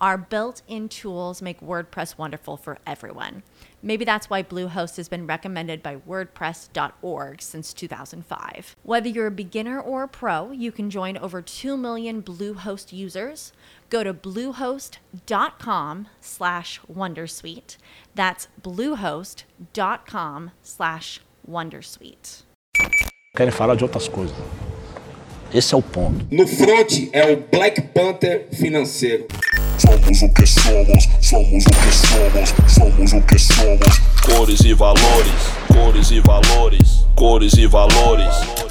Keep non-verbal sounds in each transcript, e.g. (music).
Our built in tools make WordPress wonderful for everyone. Maybe that's why Bluehost has been recommended by WordPress.org since 2005. Whether you're a beginner or a pro, you can join over 2 million Bluehost users. Go to bluehost.com slash Wondersuite. That's bluehost.com slash Wondersuite. Querem falar de outras coisas. Esse é o ponto. No front é o Black Panther financeiro. Somos o que somos, somos o que somos, somos o que somos. Cores e valores, cores e valores, cores e valores.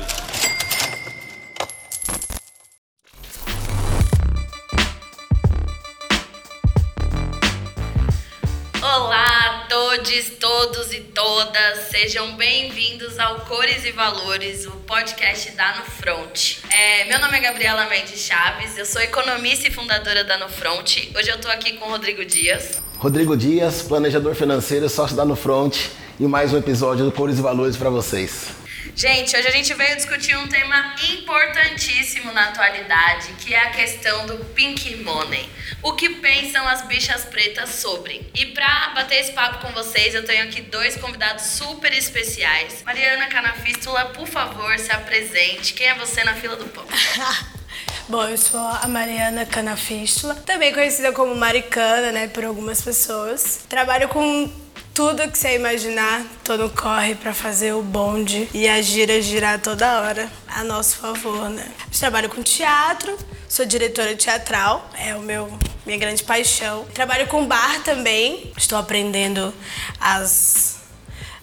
Todos, todos e todas, sejam bem-vindos ao Cores e Valores, o podcast da No Front. É, meu nome é Gabriela Mendes Chaves, eu sou economista e fundadora da No Front. Hoje eu tô aqui com o Rodrigo Dias. Rodrigo Dias, planejador financeiro, sócio da No Front e mais um episódio do Cores e Valores para vocês. Gente, hoje a gente veio discutir um tema importantíssimo na atualidade, que é a questão do pink money. O que pensam as bichas pretas sobre? E para bater esse papo com vocês, eu tenho aqui dois convidados super especiais. Mariana Canafístula, por favor, se apresente. Quem é você na fila do pão? (laughs) Bom, eu sou a Mariana Canafístula, também conhecida como Maricana, né, por algumas pessoas. Trabalho com tudo que você imaginar, tô no corre para fazer o bonde e a gira girar toda hora a nosso favor, né? Eu trabalho com teatro, sou diretora teatral, é o meu minha grande paixão. Trabalho com bar também, estou aprendendo as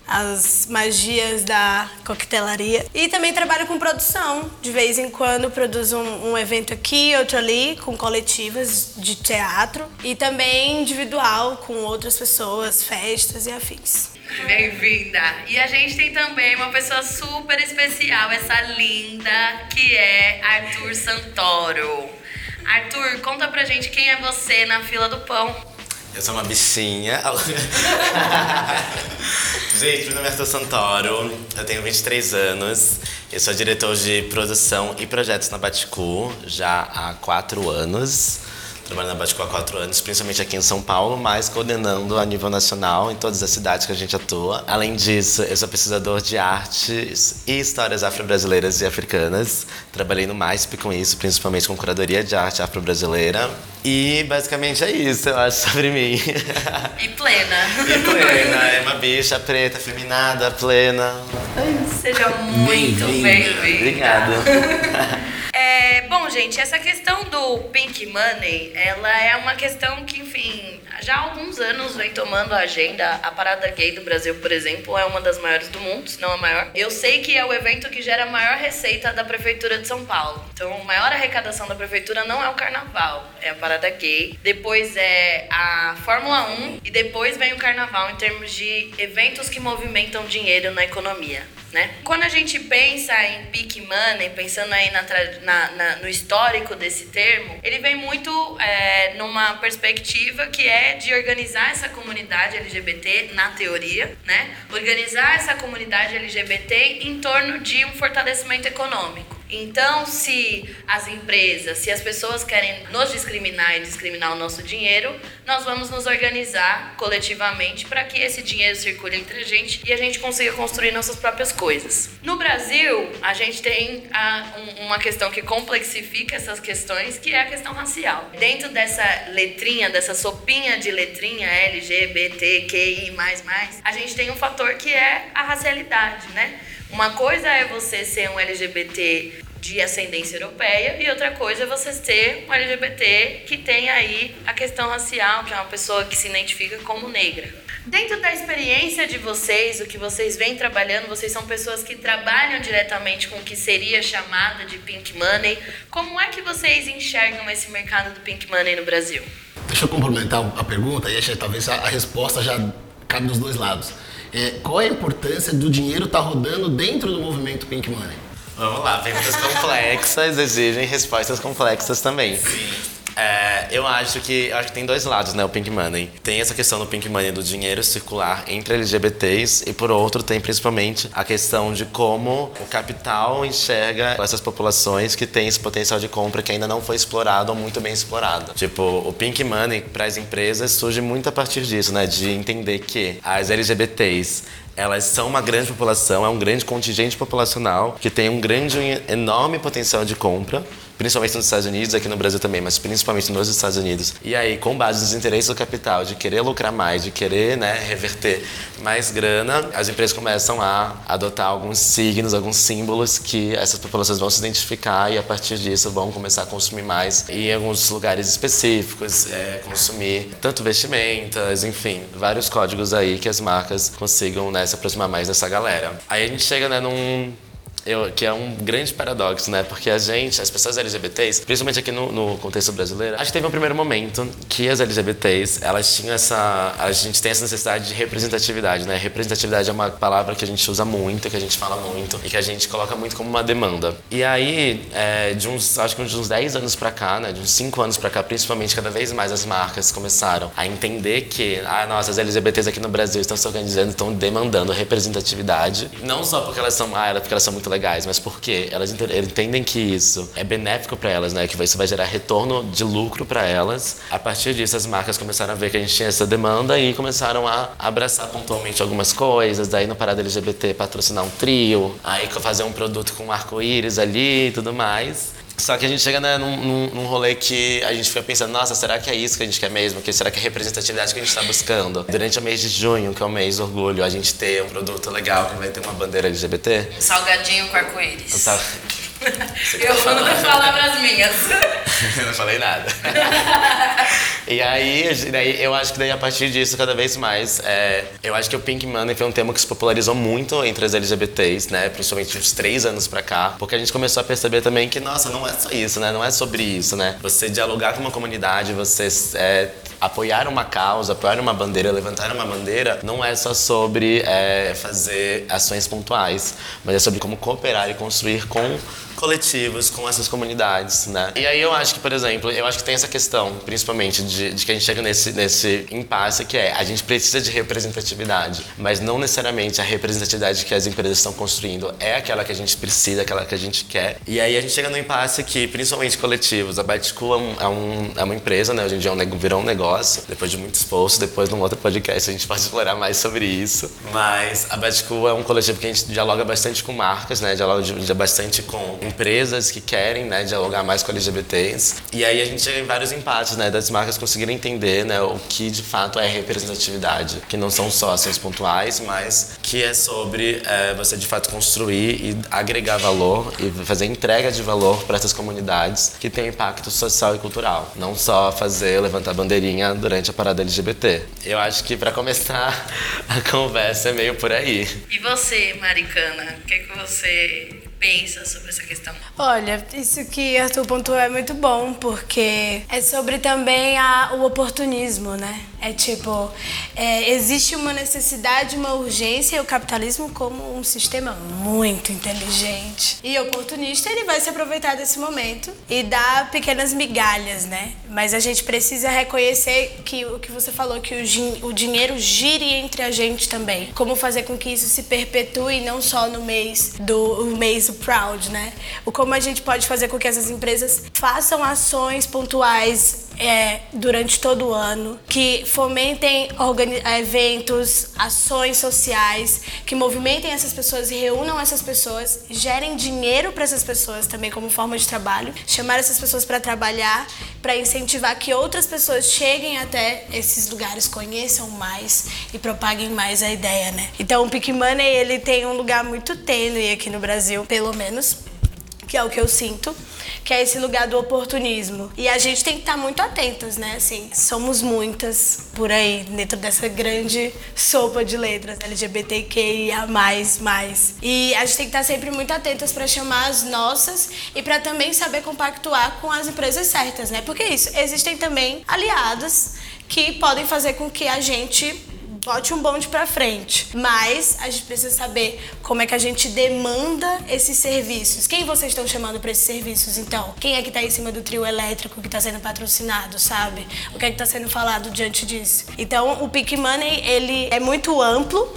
as magias da coquetelaria. E também trabalho com produção. De vez em quando produzo um, um, evento aqui, outro ali, com coletivas de teatro. E também individual, com outras pessoas, festas e afins. Bem-vinda! E a gente tem também uma pessoa super especial, essa linda, que é Arthur Santoro. Arthur, conta pra gente quem é você na fila do pão. Eu sou uma bichinha. (laughs) Gente, meu nome é Arthur Santoro, eu tenho 23 anos, eu sou diretor de produção e projetos na Baticu já há 4 anos. Trabalho na Baticu há 4 anos, principalmente aqui em São Paulo, mas coordenando a nível nacional em todas as cidades que a gente atua. Além disso, eu sou pesquisador de artes e histórias afro-brasileiras e africanas. Trabalhei no MASP com isso, principalmente com curadoria de arte afro-brasileira. E basicamente é isso, eu acho, sobre mim. E plena. E plena, é uma bicha preta, feminada, plena. Seja muito bem-vinda. Obrigado. É, bom, gente, essa questão do pink money, ela é uma questão que, enfim, já há alguns anos vem tomando a agenda. A parada gay do Brasil, por exemplo, é uma das maiores do mundo, se não a maior. Eu sei que é o evento que gera a maior receita da prefeitura de São Paulo. Então, a maior arrecadação da prefeitura não é o carnaval, é a parada gay. Depois é a Fórmula 1 e depois vem o carnaval em termos de eventos que movimentam dinheiro na economia. Né? Quando a gente pensa em peak money, pensando aí na, na, na, no histórico desse termo, ele vem muito é, numa perspectiva que é de organizar essa comunidade LGBT na teoria, né? Organizar essa comunidade LGBT em torno de um fortalecimento econômico. Então, se as empresas, se as pessoas querem nos discriminar e discriminar o nosso dinheiro, nós vamos nos organizar coletivamente para que esse dinheiro circule entre a gente e a gente consiga construir nossas próprias coisas. No Brasil, a gente tem a, um, uma questão que complexifica essas questões, que é a questão racial. Dentro dessa letrinha, dessa sopinha de letrinha LGBTQI++, a gente tem um fator que é a racialidade, né? Uma coisa é você ser um LGBT de ascendência europeia e outra coisa é você ter um LGBT que tem aí a questão racial, que é uma pessoa que se identifica como negra. Dentro da experiência de vocês, o que vocês vêm trabalhando, vocês são pessoas que trabalham diretamente com o que seria chamada de pink money. Como é que vocês enxergam esse mercado do pink money no Brasil? Deixa eu complementar a pergunta e aí talvez a, a resposta já cabe dos dois lados. É, qual é a importância do dinheiro estar tá rodando dentro do movimento Pink Money? Vamos lá, perguntas complexas exigem respostas complexas também. Sim. É, eu acho que acho que tem dois lados, né, o Pink Money. Tem essa questão do Pink Money do dinheiro circular entre LGBTs e por outro tem principalmente a questão de como o capital enxerga essas populações que têm esse potencial de compra que ainda não foi explorado ou muito bem explorado. Tipo, o Pink Money para as empresas surge muito a partir disso, né, de entender que as LGBTs elas são uma grande população, é um grande contingente populacional que tem um grande, enorme potencial de compra principalmente nos Estados Unidos, aqui no Brasil também, mas principalmente nos Estados Unidos. E aí, com base nos interesses do capital, de querer lucrar mais, de querer né, reverter mais grana, as empresas começam a adotar alguns signos, alguns símbolos que essas populações vão se identificar e a partir disso vão começar a consumir mais e em alguns lugares específicos, é, consumir tanto vestimentas, enfim, vários códigos aí que as marcas consigam né, se aproximar mais dessa galera. Aí a gente chega né, num eu, que é um grande paradoxo, né? Porque a gente, as pessoas LGBTs, principalmente aqui no, no, contexto brasileiro, acho que teve um primeiro momento que as LGBTs, elas tinham essa. A gente tem essa necessidade de representatividade, né? Representatividade é uma palavra que a gente usa muito, que a gente fala muito e que a gente coloca muito como uma demanda. E aí, é, de uns, acho que de uns 10 anos pra cá, né? De uns 5 anos pra cá, principalmente, cada vez mais as marcas começaram a entender que, ah, nossa, as LGBTs aqui no Brasil estão se organizando, estão demandando representatividade. Não só porque elas são, ah, porque elas são muito legais, mas por quê? Elas entendem que isso é benéfico para elas, né? Que isso vai gerar retorno de lucro para elas. A partir disso, as marcas começaram a ver que a gente tinha essa demanda e começaram a abraçar pontualmente algumas coisas. Daí, no Parada LGBT, patrocinar um trio, aí fazer um produto com arco-íris ali e tudo mais. Só que a gente chega né, num, num, num, rolê que a gente fica pensando, nossa, será que é isso que a gente quer mesmo? Que será que é a representatividade que a gente está buscando? Durante o mês de junho, que é o mês do orgulho, a gente ter um produto legal que vai ter uma bandeira LGBT. Salgadinho com arco-íris. Eu tá não palavras minhas. (laughs) eu não falei nada. (laughs) e aí, daí, eu acho que daí a partir disso, cada vez mais, é, eu acho que o Pink Money foi um tema que se popularizou muito entre as LGBTs, né? Principalmente uns três anos pra cá, porque a gente começou a perceber também que, nossa, não é só isso, né? Não é sobre isso, né? Você dialogar com uma comunidade, você é, apoiar uma causa, apoiar uma bandeira, levantar uma bandeira, não é só sobre é, fazer ações pontuais, mas é sobre como cooperar e construir com coletivos, com essas comunidades, né? E aí eu acho que, por exemplo, eu acho que tem essa questão, principalmente, de, de que a gente chega nesse, nesse impasse que é a gente precisa de representatividade, mas não necessariamente a representatividade que as empresas estão construindo é aquela que a gente precisa, aquela que a gente quer. E aí a gente chega no impasse que, principalmente coletivos, a Baticu é, um, é, um, é uma empresa, né? Hoje em dia é um, virou um negócio, depois de muito esforço, depois num outro podcast a gente (laughs) pode explorar mais sobre isso. Mas a Baticu é um coletivo que a gente dialoga bastante com marcas, né? Dialoga bastante com empresas que querem né, dialogar mais com LGBTs. E aí a gente chega em vários empates, né, das marcas conseguirem entender né, o que de fato é representatividade, que não são só ações pontuais, mas que é sobre é, você de fato construir e agregar valor e fazer entrega de valor para essas comunidades que têm impacto social e cultural. Não só fazer levantar bandeirinha durante a parada LGBT. Eu acho que para começar (laughs) a conversa é meio por aí. E você, Maricana, o que, que você pensa sobre essa questão? Olha, isso que Arthur pontuou é muito bom, porque é sobre também a, o oportunismo, né? É tipo, é, existe uma necessidade, uma urgência, o capitalismo, como um sistema muito inteligente e oportunista, ele vai se aproveitar desse momento e dar pequenas migalhas, né? Mas a gente precisa reconhecer que o que você falou, que o, o dinheiro gire entre a gente também. Como fazer com que isso se perpetue não só no mês do mês proud, né? O como a gente pode fazer com que essas empresas façam ações pontuais é, durante todo o ano, que fomentem eventos, ações sociais, que movimentem essas pessoas e reúnam essas pessoas, gerem dinheiro para essas pessoas também como forma de trabalho, chamar essas pessoas para trabalhar, para incentivar que outras pessoas cheguem até esses lugares, conheçam mais e propaguem mais a ideia, né? Então o Pick Money ele tem um lugar muito tênue aqui no Brasil, pelo menos que é o que eu sinto, que é esse lugar do oportunismo. E a gente tem que estar muito atentas, né? Assim, somos muitas por aí, dentro dessa grande sopa de letras, LGBTQIA+. E a gente tem que estar sempre muito atentas para chamar as nossas e para também saber compactuar com as empresas certas, né? Porque isso, existem também aliados que podem fazer com que a gente bote um bonde para frente. Mas a gente precisa saber como é que a gente demanda esses serviços. Quem vocês estão chamando para esses serviços, então? Quem é que está em cima do trio elétrico que está sendo patrocinado, sabe? O que é que está sendo falado diante disso? Então, o Pick Money, ele é muito amplo,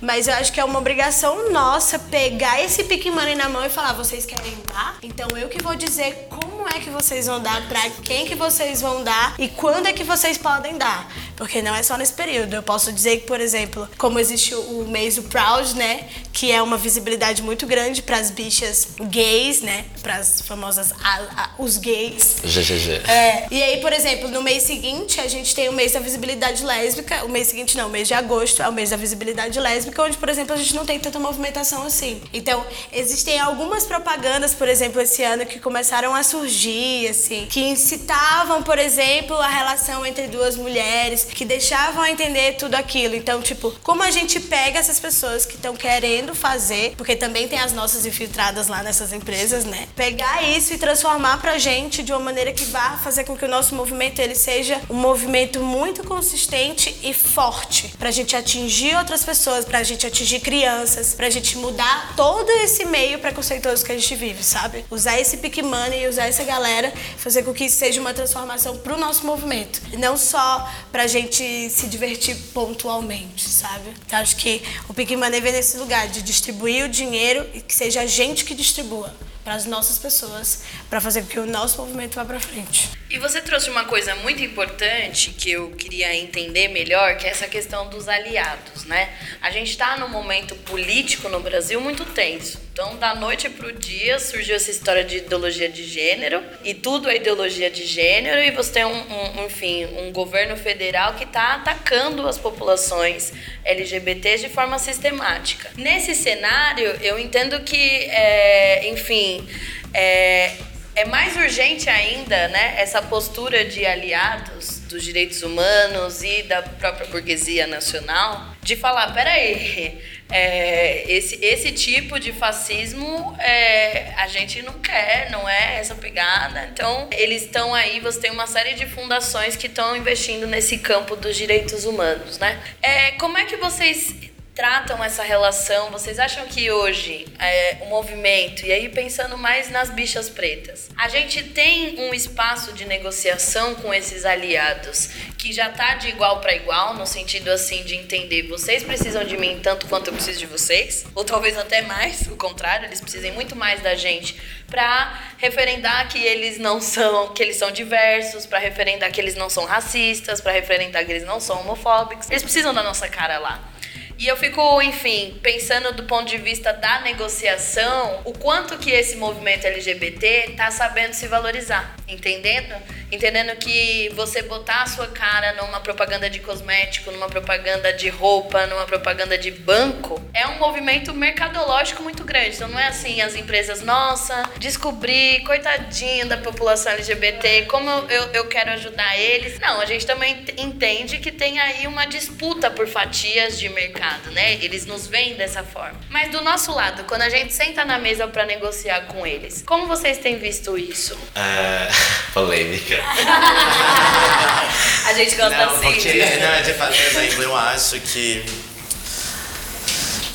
mas eu acho que é uma obrigação nossa pegar esse pick money na mão e falar, vocês querem dar? Então eu que vou dizer como é que vocês vão dar, para quem que vocês vão dar e quando é que vocês podem dar. Porque não é só nesse período. Eu posso dizer que, por exemplo, como existe o mês do Proud, né? Que é uma visibilidade muito grande para as bichas gays, né? Para as famosas a, a, os gays. GGG. É. E aí, por exemplo, no mês seguinte, a gente tem o mês da visibilidade lésbica. O mês seguinte não, o mês de agosto é o mês da visibilidade lésbica, onde, por exemplo, a gente não tem tanta movimentação assim. Então, existem algumas propagandas, por exemplo, esse ano que começaram a surgir, assim, que incitavam, por exemplo, a relação entre duas mulheres que deixavam a entender tudo aquilo. Então, tipo, como a gente pega essas pessoas que estão querendo fazer, porque também tem as nossas infiltradas lá nessas empresas, né? Pegar isso e transformar pra gente de uma maneira que vá fazer com que o nosso movimento ele seja um movimento muito consistente e forte, pra gente atingir outras pessoas, pra gente atingir crianças, pra gente mudar todo esse meio preconceituoso que a gente vive, sabe? Usar esse pick money e usar essa galera, fazer com que isso seja uma transformação pro nosso movimento. Não só pra gente gente se divertir pontualmente, sabe? Então, acho que o Pick Money vem nesse lugar de distribuir o dinheiro e que seja a gente que distribua para as nossas pessoas, para fazer com que o nosso movimento vá para frente. E você trouxe uma coisa muito importante que eu queria entender melhor, que é essa questão dos aliados, né? A gente está num momento político no Brasil muito tenso. Então, da noite para o dia, surgiu essa história de ideologia de gênero, e tudo é ideologia de gênero, e você tem, um, um enfim, um governo federal que está atacando as populações LGBTs de forma sistemática. Nesse cenário, eu entendo que, é, enfim, é, é mais urgente ainda, né, essa postura de aliados dos direitos humanos e da própria burguesia nacional de falar, peraí, é, esse, esse tipo de fascismo é, a gente não quer, não é essa pegada. Então, eles estão aí, você tem uma série de fundações que estão investindo nesse campo dos direitos humanos, né? É, como é que vocês tratam essa relação? Vocês acham que hoje é, o movimento, e aí pensando mais nas bichas pretas, a gente tem um espaço de negociação com esses aliados que já tá de igual para igual, no sentido assim de entender, vocês precisam de mim tanto quanto eu preciso de vocês, ou talvez até mais, o contrário, eles precisem muito mais da gente para referendar que eles não são, que eles são diversos, para referendar que eles não são racistas, para referendar que eles não são homofóbicos. Eles precisam da nossa cara lá. E eu fico, enfim, pensando do ponto de vista da negociação, o quanto que esse movimento LGBT tá sabendo se valorizar, entendendo? Entendendo que você botar a sua cara numa propaganda de cosmético, numa propaganda de roupa, numa propaganda de banco, é um movimento mercadológico muito grande. Então não é assim as empresas, nossa, descobri, coitadinho da população LGBT, como eu, eu quero ajudar eles. Não, a gente também entende que tem aí uma disputa por fatias de mercado né? Eles nos veem dessa forma. Mas do nosso lado, quando a gente senta na mesa para negociar com eles, como vocês têm visto isso? É, (laughs) polêmica. A gente gosta não, assim. Porque, não, de fato, exemplo, eu acho que.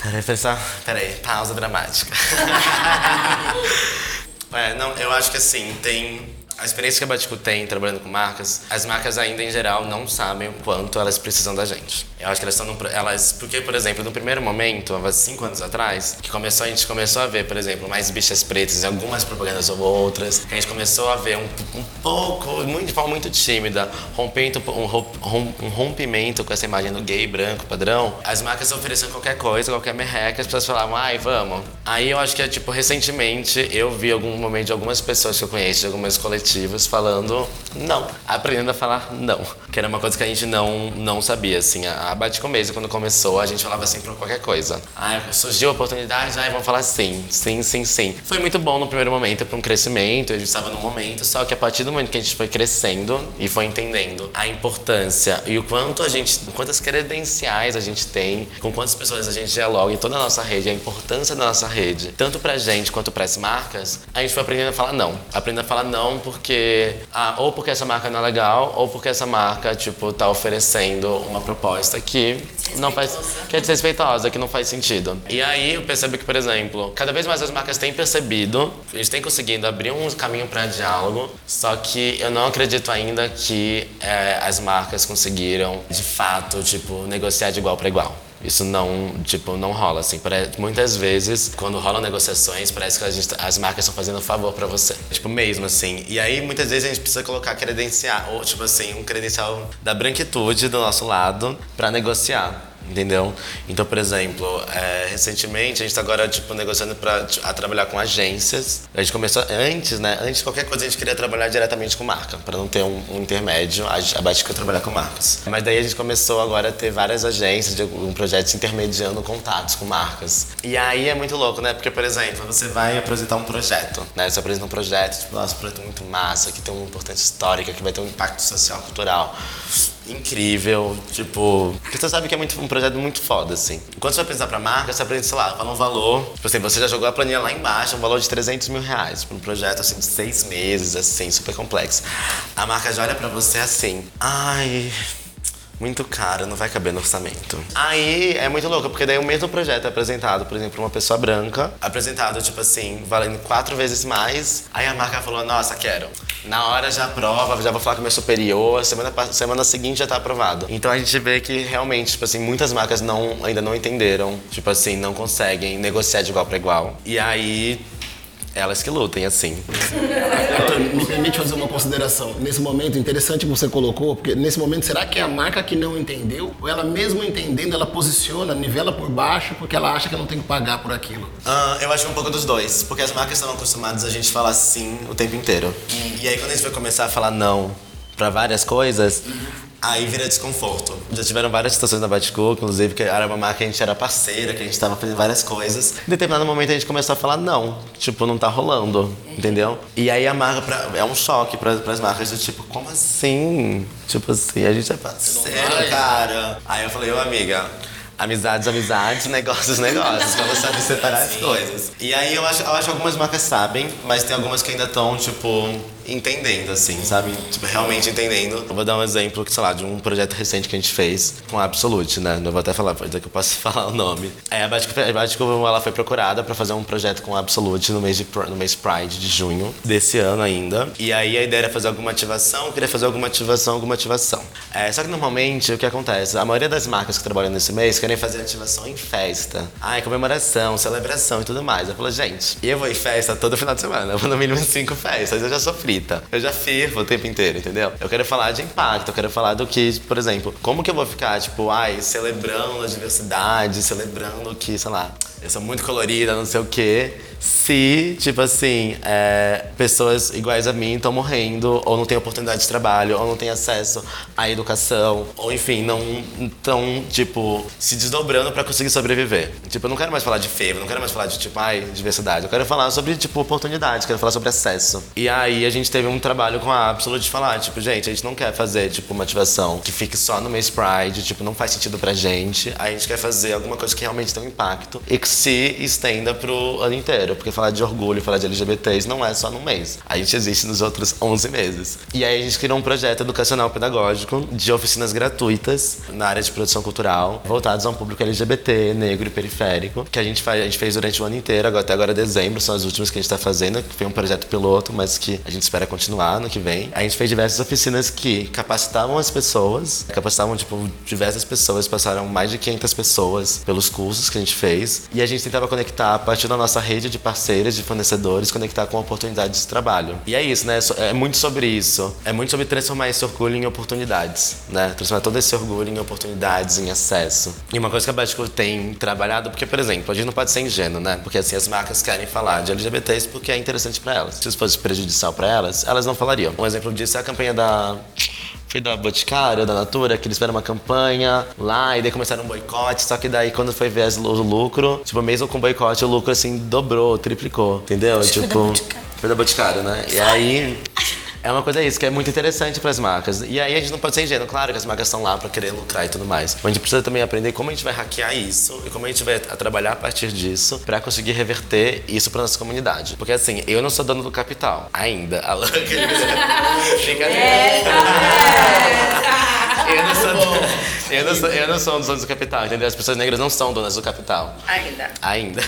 Peraí, pessoal. Peraí, pausa dramática. (laughs) é, não, eu acho que assim, tem a experiência que a Batico tem trabalhando com marcas, as marcas ainda em geral não sabem o quanto elas precisam da gente. Eu acho que elas estão elas porque por exemplo no primeiro momento, há cinco anos atrás, que começou a gente começou a ver, por exemplo, mais bichas pretas em algumas propagandas ou outras, que a gente começou a ver um, um pouco, muito, de forma muito tímida, rompendo um, um rompimento com essa imagem do gay branco padrão. As marcas ofereciam qualquer coisa, qualquer merreca, as pessoas falavam, ai, vamos. Aí eu acho que é tipo recentemente eu vi algum momento de algumas pessoas que eu conheço, de algumas coletivas falando não, aprendendo a falar não, que era uma coisa que a gente não, não sabia, assim, a, a Bate Começo, quando começou, a gente falava assim pra qualquer coisa. Ah, surgiu a oportunidade, ah, vamos falar sim, sim, sim, sim. Foi muito bom no primeiro momento para um crescimento, a gente estava num momento, só que a partir do momento que a gente foi crescendo e foi entendendo a importância e o quanto a gente, quantas credenciais a gente tem, com quantas pessoas a gente dialoga em toda a nossa rede, a importância da nossa rede, tanto pra gente quanto para as marcas, a gente foi aprendendo a falar não. Aprendendo a falar não porque, ah, ou porque essa marca não é legal, ou porque essa marca, tipo, tá oferecendo uma proposta que não faz, que é desrespeitosa, que não faz sentido. E aí eu percebo que, por exemplo, cada vez mais as marcas têm percebido, a gente tem conseguindo abrir um caminho para diálogo, só que eu não acredito ainda que é, as marcas conseguiram, de fato, tipo, negociar de igual para igual. Isso não, tipo, não rola, assim. Muitas vezes, quando rolam negociações, parece que gente, as marcas estão fazendo um favor para você. Tipo, mesmo, assim. E aí, muitas vezes, a gente precisa colocar credencial, ou, tipo assim, um credencial da branquitude do nosso lado para negociar entendeu? Então, por exemplo, é, recentemente a gente está agora tipo negociando para a trabalhar com agências. A gente começou antes, né? Antes de qualquer coisa a gente queria trabalhar diretamente com marca, para não ter um, um intermédio. A, a Batica trabalhar com marcas. Mas daí a gente começou agora a ter várias agências de um projeto intermediando contatos com marcas. E aí é muito louco, né? Porque, por exemplo, você vai apresentar um projeto, né? Você apresenta um projeto, tipo, nossa, um projeto muito massa, que tem uma importância histórica, que vai ter um impacto social, cultural incrível, tipo, porque você sabe que é muito, um projeto muito foda, assim. Quando você vai pensar pra marca, você aprende, sei lá, fala um valor, tipo assim, você já jogou a planilha lá embaixo, um valor de 300 mil reais, pra um projeto, assim, de seis meses, assim, super complexo. A marca já olha pra você assim, ai muito caro, não vai caber no orçamento. Aí é muito louco, porque daí o mesmo projeto é apresentado, por exemplo, uma pessoa branca, apresentado, tipo assim, valendo quatro vezes mais. Aí a marca falou, nossa, quero. Na hora já aprova, já vou falar com meu superior, semana, semana seguinte já tá aprovado. Então a gente vê que realmente, tipo assim, muitas marcas não, ainda não entenderam, tipo assim, não conseguem negociar de igual para igual. E aí elas que lutem, assim. Então, me permite fazer uma consideração. Nesse momento, interessante que você colocou, porque nesse momento, será que é a marca que não entendeu? Ou ela mesmo entendendo, ela posiciona, nivela por baixo, porque ela acha que ela não tem que pagar por aquilo? Uh, eu acho um pouco dos dois. Porque as marcas estão acostumadas a gente falar sim o tempo inteiro. E aí, quando a gente vai começar a falar não para várias coisas, Aí vira desconforto. Já tiveram várias situações na Baticu, inclusive, que era uma marca que a gente era parceira, que a gente estava fazendo várias coisas. Em determinado momento a gente começou a falar não, tipo, não tá rolando, entendeu? E aí a marca pra, é um choque para as marcas do tipo, como assim? Tipo assim, a gente é parceiro, cara. Aí eu falei, ô amiga, Amizades, amizades, negócios, negócios, pra você saber separar as coisas. E aí eu acho, eu acho que algumas marcas sabem, mas tem algumas que ainda estão, tipo, entendendo, assim, sabe? Tipo, realmente entendendo. Eu vou dar um exemplo, sei lá, de um projeto recente que a gente fez com a Absolute, né? Não vou até falar, pode que eu posso (laughs) falar o nome. É, a Batico, ela foi procurada para fazer um projeto com a Absolute no mês, de, no mês Pride de junho desse ano ainda. E aí a ideia era fazer alguma ativação, queria fazer alguma ativação, alguma ativação. É, só que normalmente o que acontece? A maioria das marcas que trabalham nesse mês querem fazer ativação em festa. Ai, comemoração, celebração e tudo mais. Eu falei, gente, eu vou em festa todo final de semana. Eu vou no mínimo em cinco festas, eu já sofri eu já firmo o tempo inteiro, entendeu? Eu quero falar de impacto, eu quero falar do que, por exemplo, como que eu vou ficar, tipo, ai, celebrando a diversidade, celebrando que, sei lá, eu sou muito colorida, não sei o quê se, tipo assim, é, pessoas iguais a mim estão morrendo, ou não têm oportunidade de trabalho, ou não têm acesso à educação, ou enfim, não estão, tipo, se desdobrando para conseguir sobreviver. Tipo, eu não quero mais falar de feio, não quero mais falar de, tipo, ai, diversidade. Eu quero falar sobre, tipo, oportunidade, quero falar sobre acesso. E aí a gente teve um trabalho com a Absolute de falar, tipo, gente, a gente não quer fazer, tipo, uma ativação que fique só no mês Pride, tipo, não faz sentido pra gente. A gente quer fazer alguma coisa que realmente tenha um impacto e que se estenda pro ano inteiro porque falar de orgulho, falar de LGBTs não é só num mês. A gente existe nos outros 11 meses. E aí a gente criou um projeto educacional pedagógico de oficinas gratuitas na área de produção cultural, voltados a um público LGBT, negro e periférico, que a gente, faz, a gente fez durante o ano inteiro, até agora dezembro, são as últimas que a gente está fazendo, que foi um projeto piloto, mas que a gente espera continuar no que vem. A gente fez diversas oficinas que capacitavam as pessoas, capacitavam, tipo, diversas pessoas, passaram mais de 500 pessoas pelos cursos que a gente fez, e a gente tentava conectar a partir da nossa rede de parceiros, de fornecedores, conectar com oportunidades de trabalho. E é isso, né? É muito sobre isso. É muito sobre transformar esse orgulho em oportunidades, né? Transformar todo esse orgulho em oportunidades, em acesso. E uma coisa que a Batico tem trabalhado, porque, por exemplo, a gente não pode ser ingênuo, né? Porque assim, as marcas querem falar de LGBTs porque é interessante para elas. Se isso fosse prejudicial para elas, elas não falariam. Um exemplo disso é a campanha da foi da Boticário, da Natura, que eles fizeram uma campanha lá e daí começaram um boicote, só que daí quando foi ver o lucro, tipo, mesmo com boicote, o lucro assim dobrou, triplicou, entendeu? Acho tipo, foi da Boticário, né? E aí é uma coisa isso, que é muito interessante para as marcas. E aí a gente não pode ser ingênuo, claro que as marcas estão lá para querer lucrar e tudo mais. Mas a gente precisa também aprender como a gente vai hackear isso e como a gente vai trabalhar a partir disso para conseguir reverter isso para nossa comunidade. Porque assim, eu não sou dono do capital ainda. A Lan- (laughs) Brincadeira. Eu não, sou, eu, não sou, eu não sou um dos donos do capital, entendeu? As pessoas negras não são donas do capital. Ainda. Ainda.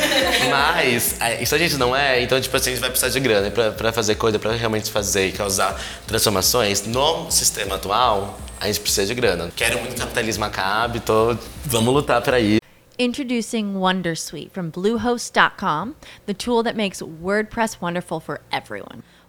(laughs) Mas, é, isso a gente não é, então, tipo assim, a gente vai precisar de grana pra, pra fazer coisa, pra realmente fazer e causar transformações. No sistema atual, a gente precisa de grana. Quero muito que o capitalismo acabe, tô, vamos lutar pra isso. Introducing Wondersuite from Bluehost.com, the tool that makes WordPress wonderful for everyone.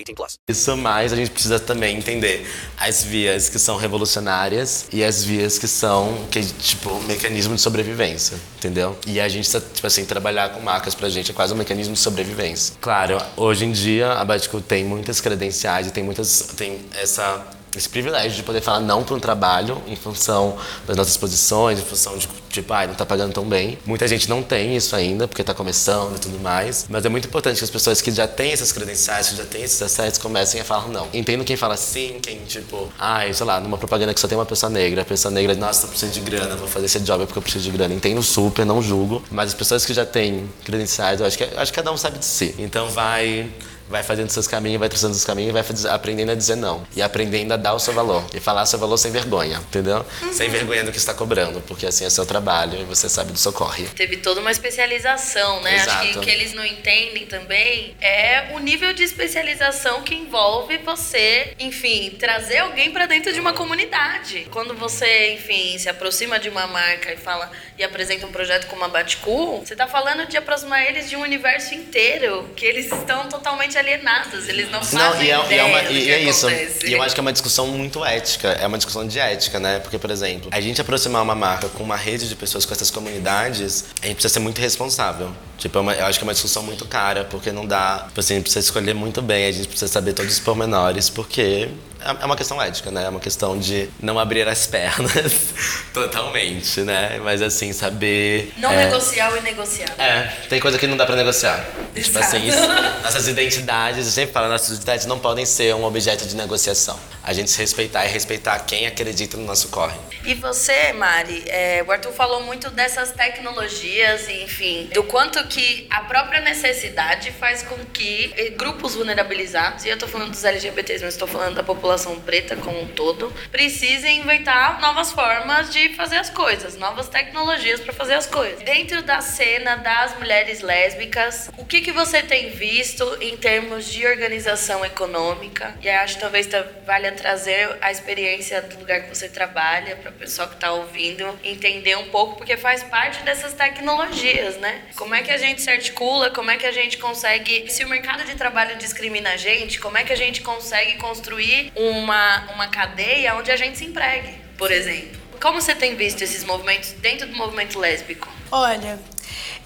18 plus. Isso, mas a gente precisa também entender as vias que são revolucionárias e as vias que são, que, tipo, mecanismo de sobrevivência, entendeu? E a gente, tá, tipo assim, trabalhar com marcas pra gente é quase um mecanismo de sobrevivência. Claro, hoje em dia a Batico tem muitas credenciais e tem muitas, tem essa esse privilégio de poder falar não para um trabalho em função das nossas posições, em função de, tipo, ai, não tá pagando tão bem. Muita gente não tem isso ainda, porque tá começando e tudo mais. Mas é muito importante que as pessoas que já têm essas credenciais, que já têm esses acessos, comecem a falar não. Entendo quem fala sim, quem, tipo, ai, sei lá, numa propaganda que só tem uma pessoa negra, a pessoa negra, nossa, eu preciso de grana, vou fazer esse job porque eu preciso de grana. Entendo super, não julgo. Mas as pessoas que já têm credenciais, eu acho que, eu acho que cada um sabe de si. Então vai vai fazendo seus caminhos, vai traçando seus caminhos vai aprendendo a dizer não. E aprendendo a dar o seu valor. E falar seu valor sem vergonha, entendeu? Sem vergonha do que está cobrando, porque assim é seu trabalho e você sabe do seu corre. Teve toda uma especialização, né? Acho que Exato. o que eles não entendem também é o nível de especialização que envolve você, enfim, trazer alguém pra dentro de uma comunidade. Quando você, enfim, se aproxima de uma marca e fala e apresenta um projeto como a Batcool, você tá falando de aproximar eles de um universo inteiro que eles estão totalmente alienados, eles não Não, fazem e é, e ideia é, uma, e é isso. acontece. E eu acho que é uma discussão muito ética. É uma discussão de ética, né? Porque, por exemplo, a gente aproximar uma marca com uma rede de pessoas com essas comunidades, a gente precisa ser muito responsável. Tipo, é uma- eu acho que é uma discussão muito cara, porque não dá. Tipo assim, a gente precisa escolher muito bem, a gente precisa saber todos os pormenores, porque é é uma questão ética, né? É uma questão de não abrir as pernas (laughs) totalmente, né? Mas assim, saber. Não é, negociar o inegociável. é, tem coisa que não dá pra negociar. Tipo Exato. assim, isso, nossas identidades, eu sempre falo, nossas identidades não podem ser um objeto de negociação. A gente se respeitar e respeitar quem acredita no nosso corre. E você, Mari, é, o Arthur falou muito dessas tecnologias, enfim, do quanto que a própria necessidade faz com que eh, grupos vulnerabilizados, e eu tô falando dos LGBTs, mas estou falando da população preta como um todo, precisem inventar novas formas de fazer as coisas, novas tecnologias para fazer as coisas. Dentro da cena das mulheres lésbicas, o que, que você tem visto em termos de organização econômica? E acho que talvez tá- valha trazer a experiência do lugar que você trabalha para o pessoal que está ouvindo entender um pouco, porque faz parte dessas tecnologias, né? Como é que a gente se articula, como é que a gente consegue, se o mercado de trabalho discrimina a gente, como é que a gente consegue construir uma, uma cadeia onde a gente se empregue, por exemplo. Como você tem visto esses movimentos dentro do movimento lésbico? Olha,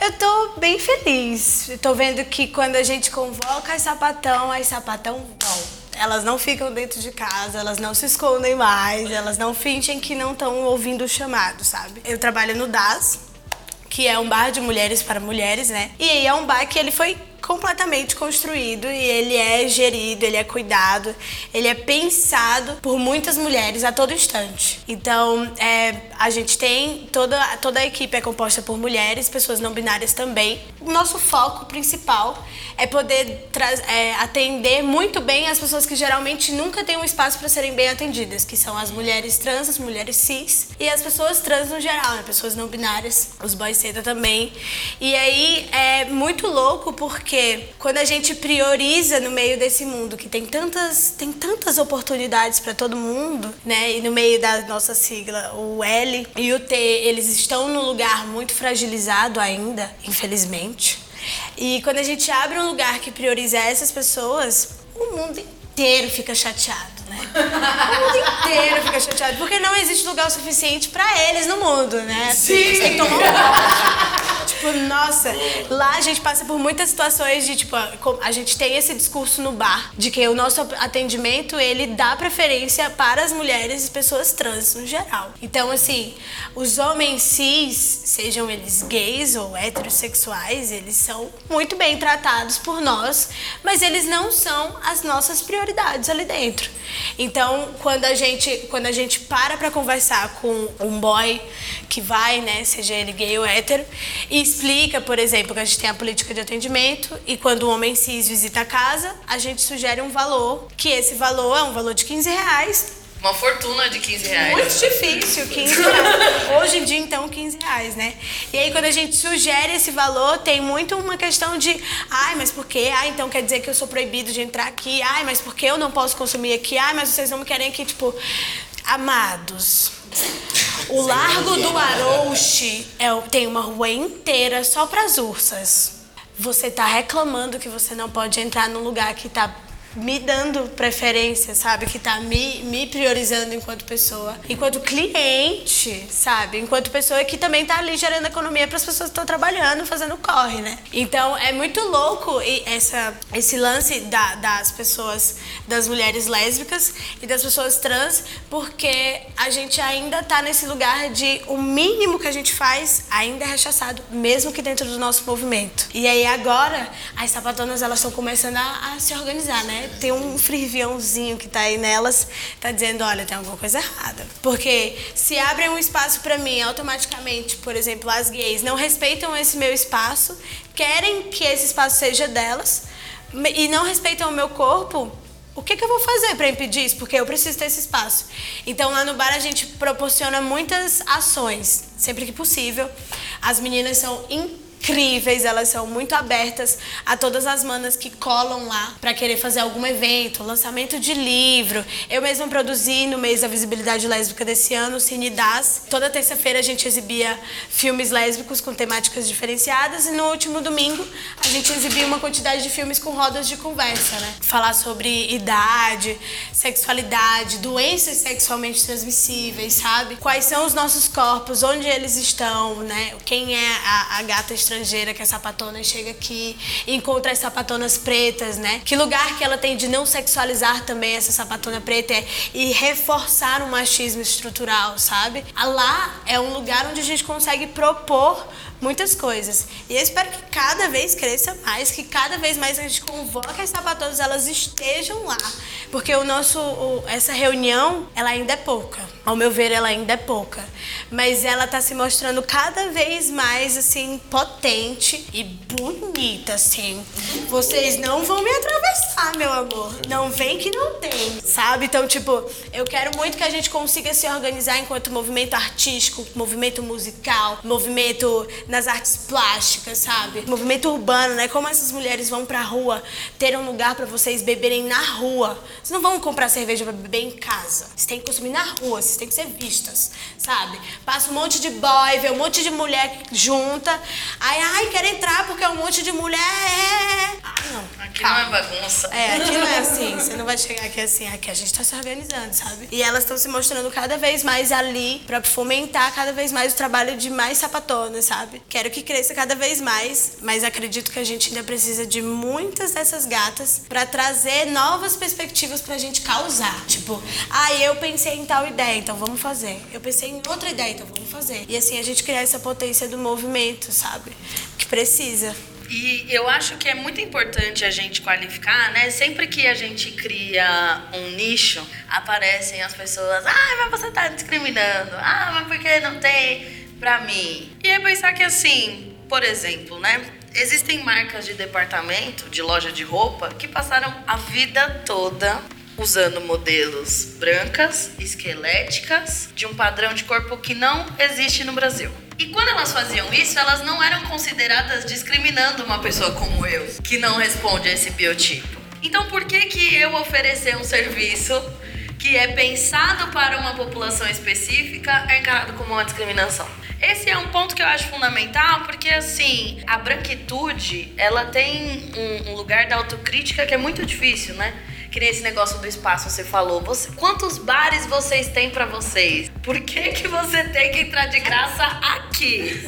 eu tô bem feliz. Eu tô vendo que quando a gente convoca as sapatão, as sapatão vão. Elas não ficam dentro de casa, elas não se escondem mais, elas não fingem que não estão ouvindo o chamado, sabe? Eu trabalho no DAS, que é um bar de mulheres para mulheres, né? E aí é um bar que ele foi completamente construído e ele é gerido, ele é cuidado, ele é pensado por muitas mulheres a todo instante. Então, é, a gente tem toda, toda a equipe é composta por mulheres, pessoas não binárias também. O nosso foco principal é poder é, atender muito bem as pessoas que geralmente nunca têm um espaço para serem bem atendidas, que são as mulheres trans, as mulheres cis e as pessoas trans no geral, né? pessoas não binárias, os boys seda também. E aí é muito louco porque porque quando a gente prioriza no meio desse mundo que tem tantas, tem tantas oportunidades para todo mundo, né? E no meio da nossa sigla, o L e o T, eles estão num lugar muito fragilizado ainda, infelizmente. E quando a gente abre um lugar que prioriza essas pessoas, o mundo inteiro fica chateado, né? O mundo inteiro fica chateado, porque não existe lugar o suficiente para eles no mundo, né? Sim. Eles têm que tomar um (laughs) Tipo, nossa, lá a gente passa por muitas situações de, tipo, a gente tem esse discurso no bar de que o nosso atendimento, ele dá preferência para as mulheres e pessoas trans no geral. Então, assim, os homens cis, sejam eles gays ou heterossexuais, eles são muito bem tratados por nós, mas eles não são as nossas prioridades ali dentro. Então, quando a gente, quando a gente para para conversar com um boy que vai, né, seja ele gay ou hétero, e explica, por exemplo, que a gente tem a política de atendimento e quando o homem cis visita a casa, a gente sugere um valor, que esse valor é um valor de 15 reais uma fortuna de 15 reais. Muito difícil, 15 reais. (laughs) Hoje em dia, então, 15 reais, né? E aí, quando a gente sugere esse valor, tem muito uma questão de, ai, mas por quê? Ah, então quer dizer que eu sou proibido de entrar aqui? Ai, mas por que eu não posso consumir aqui? Ai, mas vocês não me querem aqui, tipo, amados. O Largo do Arouche é, tem uma rua inteira só para as ursas. Você está reclamando que você não pode entrar num lugar que está me dando preferência, sabe? Que tá me, me priorizando enquanto pessoa, enquanto cliente, sabe? Enquanto pessoa que também tá ali gerando economia para as pessoas que estão trabalhando, fazendo corre, né? Então é muito louco essa, esse lance da, das pessoas, das mulheres lésbicas e das pessoas trans, porque a gente ainda tá nesse lugar de o mínimo que a gente faz ainda é rechaçado, mesmo que dentro do nosso movimento. E aí agora as sapatonas elas estão começando a, a se organizar, né? Tem um friviãozinho que tá aí nelas, tá dizendo, olha, tem alguma coisa errada. Porque se abrem um espaço para mim, automaticamente, por exemplo, as gays não respeitam esse meu espaço, querem que esse espaço seja delas e não respeitam o meu corpo, o que, que eu vou fazer para impedir isso? Porque eu preciso ter esse espaço. Então, lá no bar, a gente proporciona muitas ações, sempre que possível. As meninas são incríveis incríveis, elas são muito abertas a todas as manas que colam lá para querer fazer algum evento, lançamento de livro. Eu mesma produzi no mês da visibilidade lésbica desse ano, o Cine Das. Toda terça-feira a gente exibia filmes lésbicos com temáticas diferenciadas e no último domingo a gente exibia uma quantidade de filmes com rodas de conversa, né? Falar sobre idade, sexualidade, doenças sexualmente transmissíveis, sabe? Quais são os nossos corpos, onde eles estão, né? Quem é a, a gata estrangeira estrangeira que a sapatona chega aqui encontra as sapatonas pretas, né? Que lugar que ela tem de não sexualizar também essa sapatona preta é, e reforçar o machismo estrutural, sabe? Lá é um lugar onde a gente consegue propor muitas coisas. E eu espero que cada vez cresça mais, que cada vez mais a gente convoque as sapatonas, elas estejam lá. Porque o nosso, o, essa reunião, ela ainda é pouca. Ao meu ver, ela ainda é pouca. Mas ela está se mostrando cada vez mais, assim, potente potente e bonita, assim. Vocês não vão me atravessar, meu amor. Não vem que não tem, sabe? Então, tipo, eu quero muito que a gente consiga se organizar enquanto movimento artístico, movimento musical, movimento nas artes plásticas, sabe? Movimento urbano, né? Como essas mulheres vão pra rua ter um lugar pra vocês beberem na rua. Vocês não vão comprar cerveja pra beber em casa. Vocês têm que consumir na rua, vocês têm que ser vistas, sabe? Passa um monte de boy, vê um monte de mulher junta. Aí, ai, quero entrar porque é um monte de mulher. Ah, não. Aqui não é bagunça. É, aqui não é assim. Você não vai chegar aqui assim. Aqui a gente tá se organizando, sabe? E elas estão se mostrando cada vez mais ali pra fomentar cada vez mais o trabalho de mais sapatonas, sabe? Quero que cresça cada vez mais, mas acredito que a gente ainda precisa de muitas dessas gatas pra trazer novas perspectivas pra gente causar. Tipo, ah, eu pensei em tal ideia, então vamos fazer. Eu pensei em outra ideia, então vamos fazer. E assim a gente criar essa potência do movimento, sabe? Que precisa. E eu acho que é muito importante a gente qualificar, né? Sempre que a gente cria um nicho, aparecem as pessoas, ah, mas você tá discriminando, ah, mas por que não tem pra mim? E é pensar que assim, por exemplo, né? Existem marcas de departamento, de loja de roupa, que passaram a vida toda usando modelos brancas, esqueléticas, de um padrão de corpo que não existe no Brasil. E quando elas faziam isso, elas não eram consideradas discriminando uma pessoa como eu, que não responde a esse biotipo. Então, por que que eu oferecer um serviço que é pensado para uma população específica é encarado como uma discriminação? Esse é um ponto que eu acho fundamental, porque assim, a branquitude, ela tem um, um lugar da autocrítica que é muito difícil, né? Que nem esse negócio do espaço você falou. Você, quantos bares vocês têm pra vocês? Por que que você tem que entrar de graça aqui?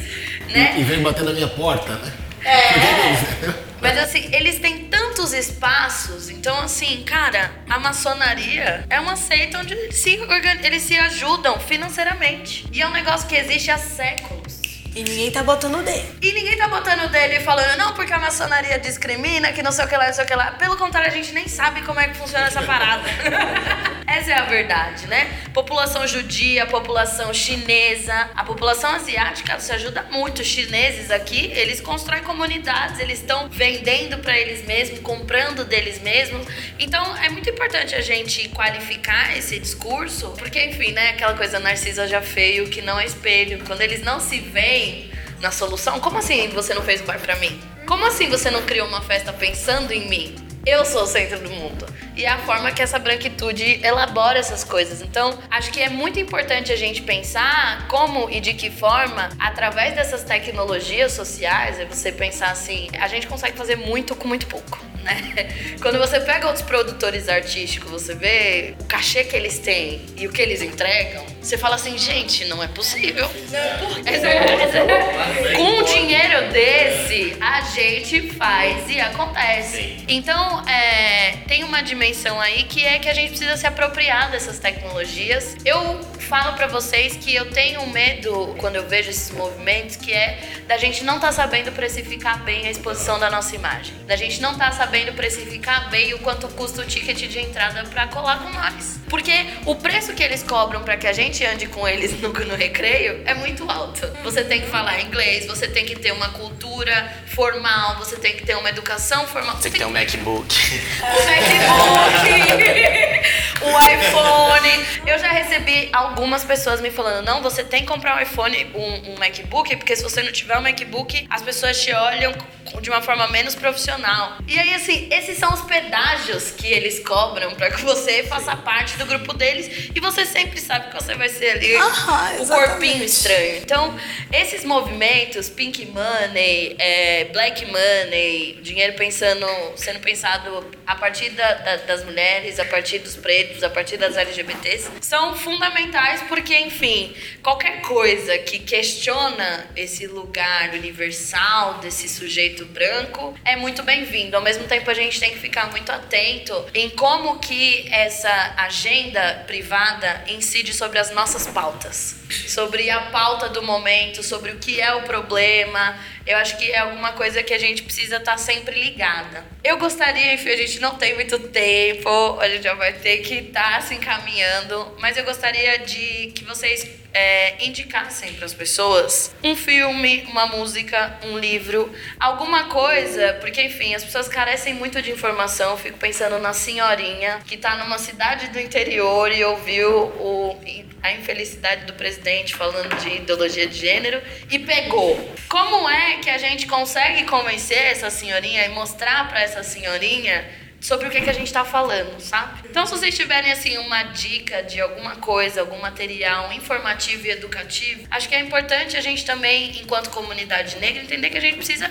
Né? E vem bater na minha porta, né? É. (laughs) Mas assim, eles têm tantos espaços, então assim, cara, a maçonaria é uma seita onde eles se, eles se ajudam financeiramente. E é um negócio que existe há séculos. E ninguém tá botando o. E ninguém tá botando o e falando, não, porque a maçonaria discrimina, que não sei o que lá, não sei o que lá. Pelo contrário, a gente nem sabe como é que funciona essa parada. (laughs) essa é a verdade, né? População judia, população chinesa, a população asiática se ajuda muito. Os chineses aqui, eles constroem comunidades, eles estão vendendo pra eles mesmos, comprando deles mesmos. Então é muito importante a gente qualificar esse discurso, porque enfim, né, aquela coisa narcisa já feio que não é espelho. Quando eles não se veem na solução, como assim você não fez um bar pra mim? Como assim você não criou uma festa pensando em mim? Eu sou o centro do mundo. E é a forma que essa branquitude elabora essas coisas. Então, acho que é muito importante a gente pensar como e de que forma, através dessas tecnologias sociais, é você pensar assim, a gente consegue fazer muito com muito pouco. Né? (laughs) Quando você pega outros produtores artísticos, você vê o cachê que eles têm e o que eles entregam, você fala assim, gente, não é possível. Com um dinheiro desse, a gente faz e acontece. Então, é, tem uma dimensão aí que é que a gente precisa se apropriar dessas tecnologias. Eu falo pra vocês que eu tenho um medo quando eu vejo esses movimentos, que é da gente não estar sabendo precificar bem a exposição da nossa imagem. Da gente não estar sabendo precificar bem o quanto custa o ticket de entrada pra colar com nós. Porque o preço que eles cobram pra que a gente ande com eles (laughs) no, no recreio é muito alto. Você tem que falar inglês, você tem que ter uma cultura formal, você tem que ter uma educação formal. Tem que ter um MacBook. o (laughs) MacBook. Eu já recebi algumas pessoas me falando: não, você tem que comprar um iPhone, um, um MacBook, porque se você não tiver um MacBook, as pessoas te olham de uma forma menos profissional. E aí, assim, esses são os pedágios que eles cobram para que você faça parte do grupo deles e você sempre sabe que você vai ser ali Aham, o exatamente. corpinho estranho. Então, esses movimentos, Pink Money, é, Black Money, dinheiro pensando, sendo pensado a partir da- da- das mulheres, a partir dos pretos, a partir das LGBTs, são fundamentais porque, enfim, qualquer coisa que questiona esse lugar universal desse sujeito branco é muito bem-vindo. Ao mesmo tempo, a gente tem que ficar muito atento em como que essa agenda privada incide sobre as nossas pautas, sobre a pauta do momento, sobre o que é o problema. Eu acho que é alguma coisa que a gente precisa estar sempre ligada. Eu gostaria, enfim, a gente não tem muito tempo, a gente já vai ter que estar se encaminhando, mas eu gostaria de que vocês é, indicassem para as pessoas um filme, uma música, um livro, alguma coisa, porque enfim, as pessoas carecem muito de informação. Eu fico pensando na senhorinha que está numa cidade do interior e ouviu o, a infelicidade do presidente falando de ideologia de gênero e pegou. Como é que a gente consegue convencer essa senhorinha e mostrar para essa senhorinha sobre o que, que a gente está falando, sabe? Então, se vocês tiverem assim uma dica de alguma coisa, algum material informativo e educativo, acho que é importante a gente também, enquanto comunidade negra, entender que a gente precisa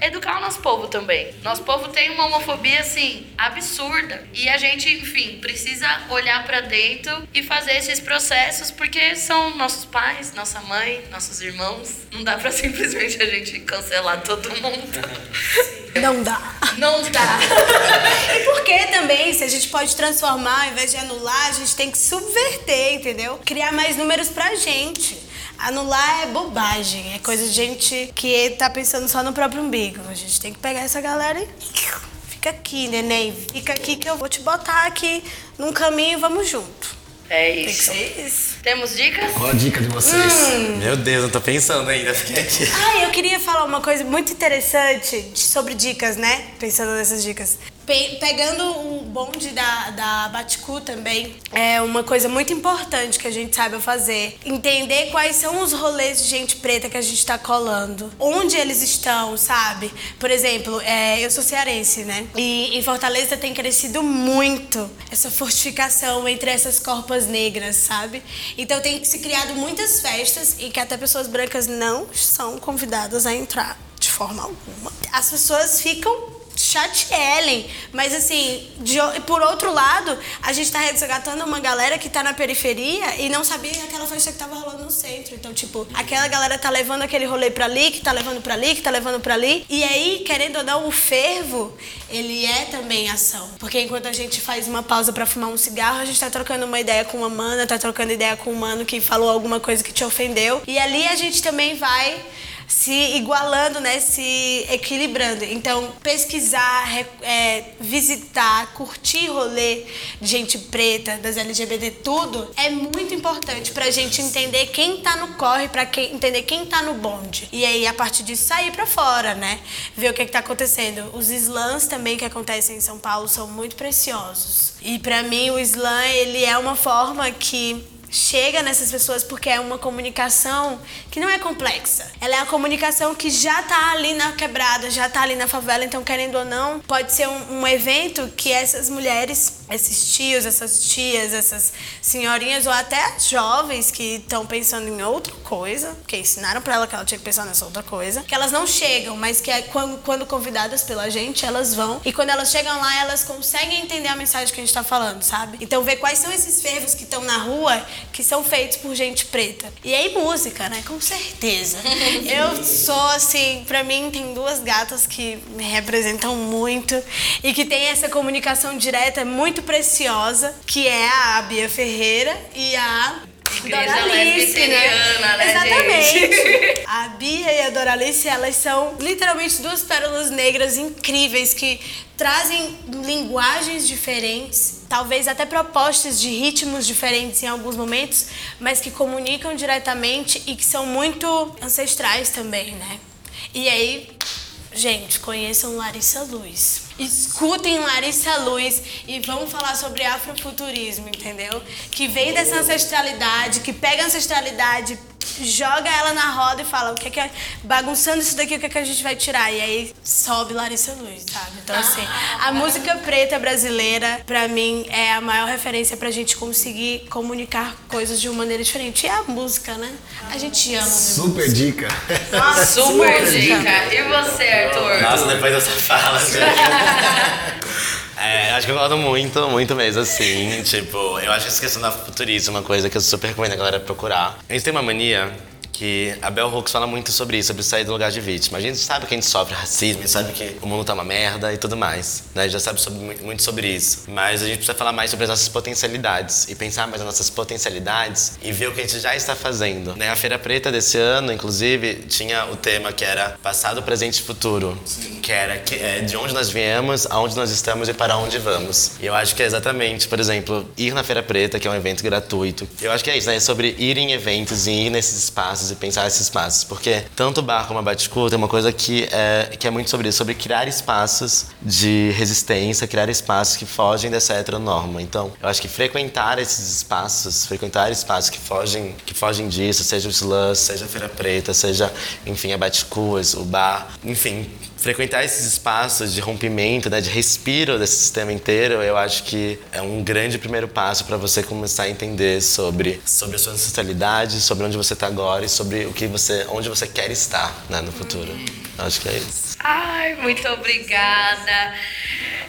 educar o nosso povo também. Nosso povo tem uma homofobia assim absurda e a gente, enfim, precisa olhar para dentro e fazer esses processos porque são nossos pais, nossa mãe, nossos irmãos. Não dá para (laughs) simplesmente a gente cancelar todo mundo. (laughs) Não dá. Não dá. (laughs) e por que também, se a gente pode transformar, ao invés de anular, a gente tem que subverter, entendeu? Criar mais números pra gente. Anular é bobagem, é coisa de gente que tá pensando só no próprio umbigo. A gente tem que pegar essa galera e. Fica aqui, neném. Fica aqui que eu vou te botar aqui num caminho e vamos junto. É Tem que isso. ser isso. Temos dicas? Qual a dica de vocês? Hum. Meu Deus, eu tô pensando ainda, fiquei aqui. Ah, eu queria falar uma coisa muito interessante sobre dicas, né? Pensando nessas dicas. Pe- pegando o bonde da, da Baticu também, é uma coisa muito importante que a gente saiba fazer. Entender quais são os rolês de gente preta que a gente tá colando. Onde eles estão, sabe? Por exemplo, é, eu sou cearense, né? E em Fortaleza tem crescido muito essa fortificação entre essas corpas negras, sabe? Então tem se criado muitas festas e que até pessoas brancas não são convidadas a entrar de forma alguma. As pessoas ficam chatielem, mas assim, de por outro lado, a gente tá resgatando uma galera que tá na periferia e não sabia aquela festa que tava rolando no centro. Então, tipo, aquela galera tá levando aquele rolê pra ali, que tá levando pra ali, que tá levando pra ali. E aí, querendo ou não, o fervo, ele é também ação. Porque enquanto a gente faz uma pausa pra fumar um cigarro, a gente tá trocando uma ideia com uma mana, tá trocando ideia com um mano que falou alguma coisa que te ofendeu. E ali a gente também vai se igualando, né, se equilibrando. Então, pesquisar, é, visitar, curtir rolê de gente preta, das LGBT, tudo, é muito importante pra gente entender quem tá no corre, pra quem, entender quem tá no bonde. E aí, a partir disso, sair pra fora, né? Ver o que, que tá acontecendo. Os slams também que acontecem em São Paulo são muito preciosos. E pra mim, o slam, ele é uma forma que chega nessas pessoas porque é uma comunicação que não é complexa. Ela é a comunicação que já tá ali na quebrada, já tá ali na favela, então querendo ou não, pode ser um, um evento que essas mulheres, esses tios, essas tias, essas senhorinhas ou até jovens que estão pensando em outra coisa, que ensinaram pra ela que ela tinha que pensar nessa outra coisa, que elas não chegam, mas que é quando, quando convidadas pela gente, elas vão. E quando elas chegam lá, elas conseguem entender a mensagem que a gente tá falando, sabe? Então ver quais são esses fervos que estão na rua que são feitos por gente preta. E aí música, né? Com certeza. (laughs) Eu sou assim, pra mim tem duas gatas que me representam muito e que tem essa comunicação direta muito preciosa, que é a Bia Ferreira e a Igreja Doralice, lesbiteriana, né, Exatamente. gente? (laughs) A Bia e a Doralice, elas são literalmente duas pérolas negras incríveis que trazem linguagens diferentes, talvez até propostas de ritmos diferentes em alguns momentos, mas que comunicam diretamente e que são muito ancestrais também, né? E aí, gente, conheçam Larissa Luz. Escutem Larissa Luz e vamos falar sobre afrofuturismo, entendeu? Que vem dessa ancestralidade, que pega a ancestralidade, joga ela na roda e fala o que é que é, bagunçando isso daqui, o que é que a gente vai tirar? E aí sobe Larissa Luz, sabe? Então, assim, a música preta brasileira, pra mim, é a maior referência pra gente conseguir comunicar coisas de uma maneira diferente. E é a música, né? A gente ama. Super dica. Nossa, Super dica. E você, Arthur? Nossa, depois dessa fala. (laughs) É, acho que eu gosto muito, muito mesmo, assim. Tipo, eu acho que essa questão da futurismo é uma coisa que eu super recomendo a galera procurar. A gente tem uma mania que a Bell Hooks fala muito sobre isso, sobre sair do lugar de vítima. A gente sabe que a gente sofre racismo, a gente sabe que o mundo tá uma merda e tudo mais, né? A gente já sabe sobre, muito sobre isso. Mas a gente precisa falar mais sobre as nossas potencialidades e pensar mais nas nossas potencialidades e ver o que a gente já está fazendo. Né? A Feira Preta desse ano, inclusive, tinha o tema que era passado, presente e futuro. Que era que, é, de onde nós viemos, aonde nós estamos e para onde vamos. E eu acho que é exatamente, por exemplo, ir na Feira Preta, que é um evento gratuito. Eu acho que é isso, né? É sobre ir em eventos e ir nesses espaços e pensar esses espaços. Porque tanto o bar como a Baticu tem uma coisa que é, que é muito sobre isso, sobre criar espaços de resistência, criar espaços que fogem dessa heteronorma. Então, eu acho que frequentar esses espaços, frequentar espaços que fogem, que fogem disso, seja o Slus, seja a Feira Preta, seja, enfim, a Baticuas, o bar, enfim, frequentar esses espaços de rompimento, né, de respiro desse sistema inteiro, eu acho que é um grande primeiro passo para você começar a entender sobre, sobre a sua ancestralidade, sobre onde você está agora e sobre o que você, onde você quer estar né, no futuro. Acho que é isso. Ai, muito obrigada.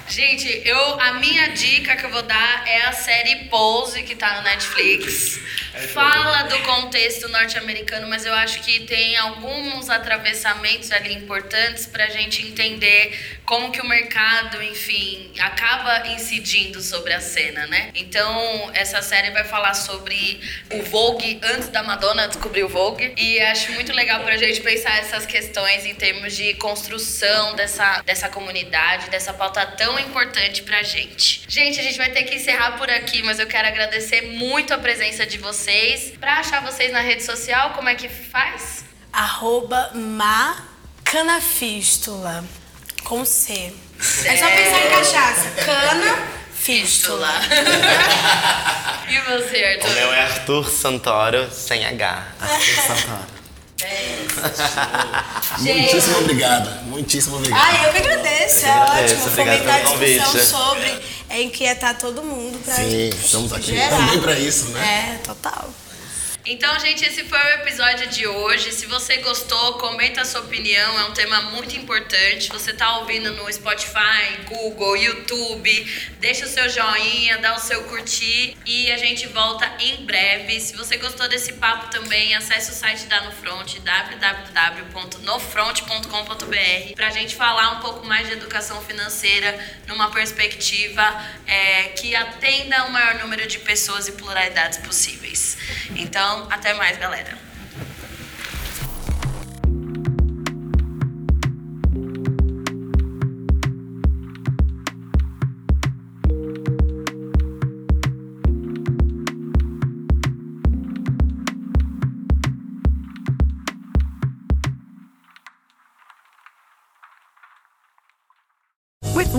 Gente, eu, a minha dica que eu vou dar é a série Pose, que tá no Netflix. Fala do contexto norte-americano, mas eu acho que tem alguns atravessamentos ali importantes pra gente entender como que o mercado, enfim, acaba incidindo sobre a cena, né? Então, essa série vai falar sobre o Vogue antes da Madonna descobrir o Vogue. E acho muito legal pra gente pensar essas questões em termos de construção dessa, dessa comunidade, dessa pauta tão importante pra gente. Gente, a gente vai ter que encerrar por aqui, mas eu quero agradecer muito a presença de vocês. Pra achar vocês na rede social, como é que faz? Arroba macanafístula. Com C. É só pensar em cachaça. Cana, fístula. (laughs) E você, Arthur? O meu é Arthur Santoro, sem H. Arthur (laughs) Santoro. Muitíssimo obrigado. Muitíssimo obrigado. Ai, eu que agradeço. É agradeço, ótimo fomentar a discussão convite. sobre é inquietar todo mundo pra Sim, estamos aqui gerar. também para isso, né? É, total. Então, gente, esse foi o episódio de hoje. Se você gostou, comenta a sua opinião. É um tema muito importante. Você tá ouvindo no Spotify, Google, YouTube. Deixa o seu joinha, dá o seu curtir. E a gente volta em breve. Se você gostou desse papo também, acesse o site da Nofront, www.nofront.com.br, pra gente falar um pouco mais de educação financeira numa perspectiva é, que atenda o maior número de pessoas e pluralidades possíveis. Então, até mais, galera.